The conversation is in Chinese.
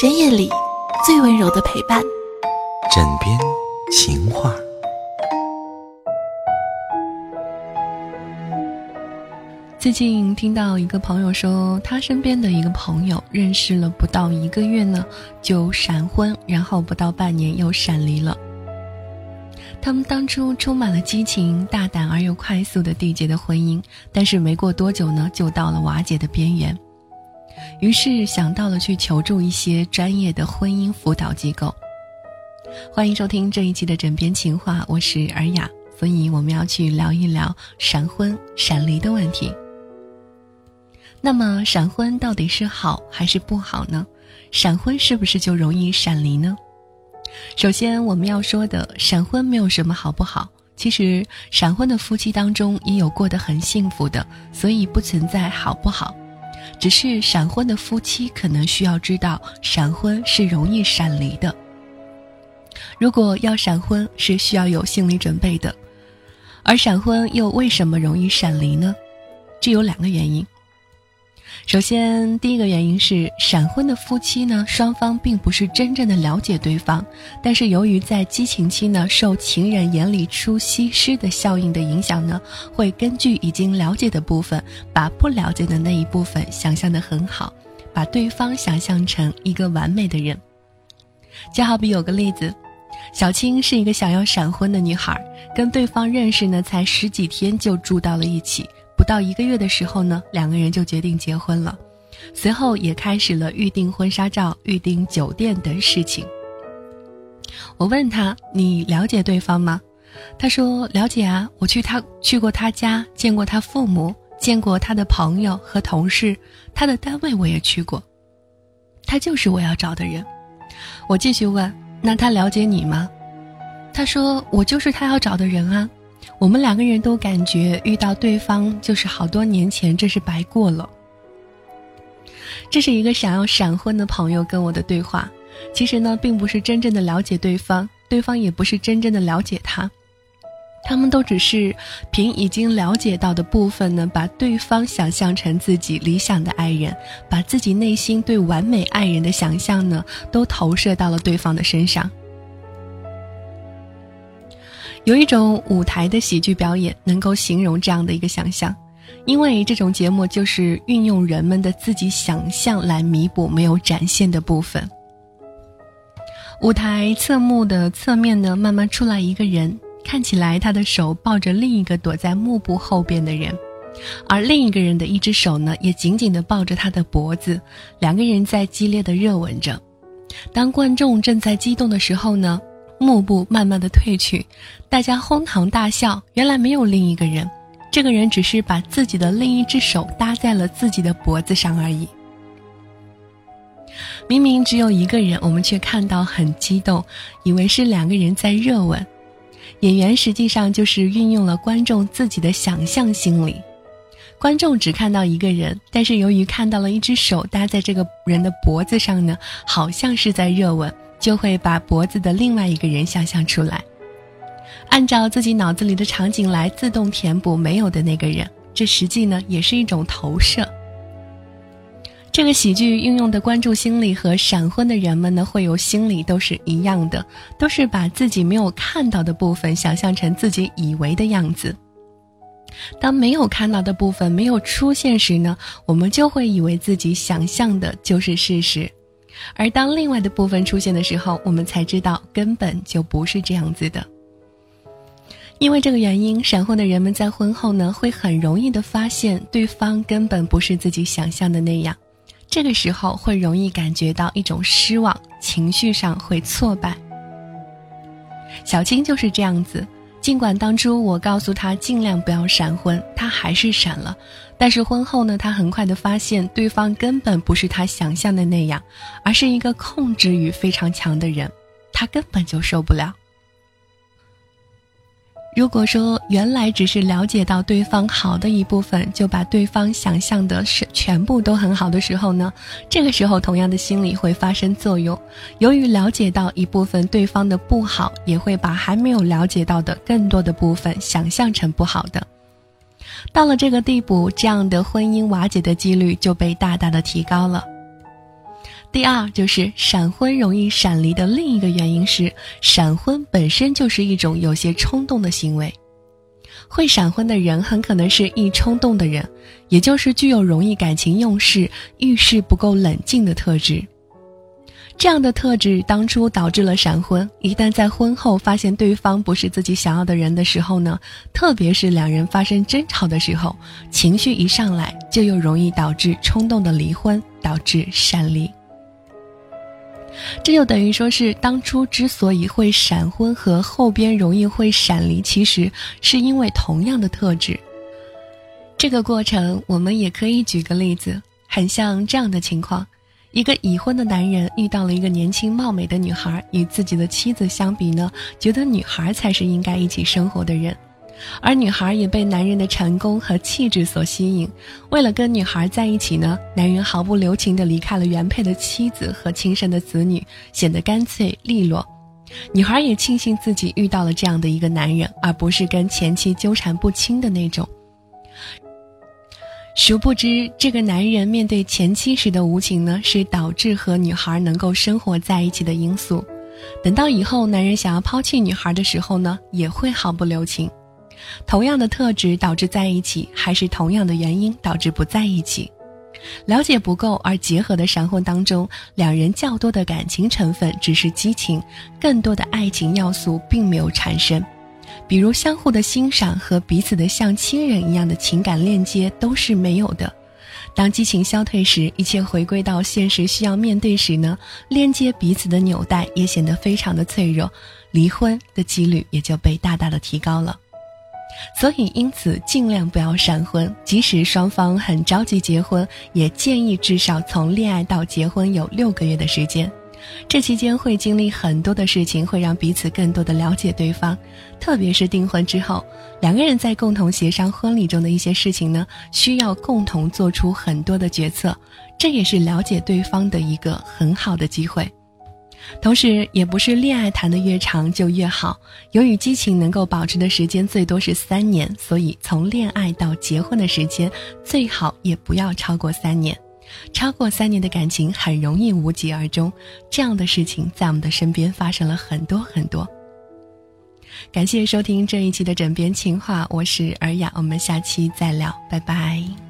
深夜里最温柔的陪伴，枕边情话。最近听到一个朋友说，他身边的一个朋友认识了不到一个月呢，就闪婚，然后不到半年又闪离了。他们当初充满了激情、大胆而又快速的缔结的婚姻，但是没过多久呢，就到了瓦解的边缘。于是想到了去求助一些专业的婚姻辅导机构。欢迎收听这一期的枕边情话，我是尔雅，所以我们要去聊一聊闪婚、闪离的问题。那么闪婚到底是好还是不好呢？闪婚是不是就容易闪离呢？首先我们要说的，闪婚没有什么好不好，其实闪婚的夫妻当中也有过得很幸福的，所以不存在好不好。只是闪婚的夫妻可能需要知道，闪婚是容易闪离的。如果要闪婚，是需要有心理准备的。而闪婚又为什么容易闪离呢？这有两个原因。首先，第一个原因是闪婚的夫妻呢，双方并不是真正的了解对方，但是由于在激情期呢，受情人眼里出西施的效应的影响呢，会根据已经了解的部分，把不了解的那一部分想象的很好，把对方想象成一个完美的人。就好比有个例子，小青是一个想要闪婚的女孩，跟对方认识呢才十几天就住到了一起。到一个月的时候呢，两个人就决定结婚了，随后也开始了预订婚纱照、预订酒店的事情。我问他：“你了解对方吗？”他说：“了解啊，我去他去过他家，见过他父母，见过他的朋友和同事，他的单位我也去过。他就是我要找的人。”我继续问：“那他了解你吗？”他说：“我就是他要找的人啊。”我们两个人都感觉遇到对方就是好多年前，这是白过了。这是一个想要闪婚的朋友跟我的对话，其实呢，并不是真正的了解对方，对方也不是真正的了解他，他们都只是凭已经了解到的部分呢，把对方想象成自己理想的爱人，把自己内心对完美爱人的想象呢，都投射到了对方的身上。有一种舞台的喜剧表演能够形容这样的一个想象，因为这种节目就是运用人们的自己想象来弥补没有展现的部分。舞台侧幕的侧面呢，慢慢出来一个人，看起来他的手抱着另一个躲在幕布后边的人，而另一个人的一只手呢，也紧紧地抱着他的脖子，两个人在激烈的热吻着。当观众正在激动的时候呢？幕布慢慢的褪去，大家哄堂大笑。原来没有另一个人，这个人只是把自己的另一只手搭在了自己的脖子上而已。明明只有一个人，我们却看到很激动，以为是两个人在热吻。演员实际上就是运用了观众自己的想象心理，观众只看到一个人，但是由于看到了一只手搭在这个人的脖子上呢，好像是在热吻。就会把脖子的另外一个人想象出来，按照自己脑子里的场景来自动填补没有的那个人。这实际呢也是一种投射。这个喜剧运用的关注心理和闪婚的人们呢会有心理都是一样的，都是把自己没有看到的部分想象成自己以为的样子。当没有看到的部分没有出现时呢，我们就会以为自己想象的就是事实。而当另外的部分出现的时候，我们才知道根本就不是这样子的。因为这个原因，闪婚的人们在婚后呢，会很容易的发现对方根本不是自己想象的那样，这个时候会容易感觉到一种失望，情绪上会挫败。小青就是这样子。尽管当初我告诉他尽量不要闪婚，他还是闪了。但是婚后呢，他很快的发现对方根本不是他想象的那样，而是一个控制欲非常强的人，他根本就受不了。如果说原来只是了解到对方好的一部分，就把对方想象的是全部都很好的时候呢，这个时候同样的心理会发生作用。由于了解到一部分对方的不好，也会把还没有了解到的更多的部分想象成不好的。到了这个地步，这样的婚姻瓦解的几率就被大大的提高了。第二就是闪婚容易闪离的另一个原因是，闪婚本身就是一种有些冲动的行为。会闪婚的人很可能是易冲动的人，也就是具有容易感情用事、遇事不够冷静的特质。这样的特质当初导致了闪婚，一旦在婚后发现对方不是自己想要的人的时候呢，特别是两人发生争吵的时候，情绪一上来，就又容易导致冲动的离婚，导致闪离。这就等于说是当初之所以会闪婚和后边容易会闪离，其实是因为同样的特质。这个过程我们也可以举个例子，很像这样的情况：一个已婚的男人遇到了一个年轻貌美的女孩，与自己的妻子相比呢，觉得女孩才是应该一起生活的人。而女孩也被男人的成功和气质所吸引，为了跟女孩在一起呢，男人毫不留情地离开了原配的妻子和亲生的子女，显得干脆利落。女孩也庆幸自己遇到了这样的一个男人，而不是跟前妻纠缠不清的那种。殊不知，这个男人面对前妻时的无情呢，是导致和女孩能够生活在一起的因素。等到以后男人想要抛弃女孩的时候呢，也会毫不留情。同样的特质导致在一起，还是同样的原因导致不在一起？了解不够而结合的闪婚当中，两人较多的感情成分只是激情，更多的爱情要素并没有产生。比如相互的欣赏和彼此的像亲人一样的情感链接都是没有的。当激情消退时，一切回归到现实需要面对时呢？连接彼此的纽带也显得非常的脆弱，离婚的几率也就被大大的提高了。所以，因此尽量不要闪婚。即使双方很着急结婚，也建议至少从恋爱到结婚有六个月的时间。这期间会经历很多的事情，会让彼此更多的了解对方。特别是订婚之后，两个人在共同协商婚礼中的一些事情呢，需要共同做出很多的决策。这也是了解对方的一个很好的机会。同时，也不是恋爱谈得越长就越好。由于激情能够保持的时间最多是三年，所以从恋爱到结婚的时间最好也不要超过三年。超过三年的感情很容易无疾而终。这样的事情在我们的身边发生了很多很多。感谢收听这一期的枕边情话，我是尔雅，我们下期再聊，拜拜。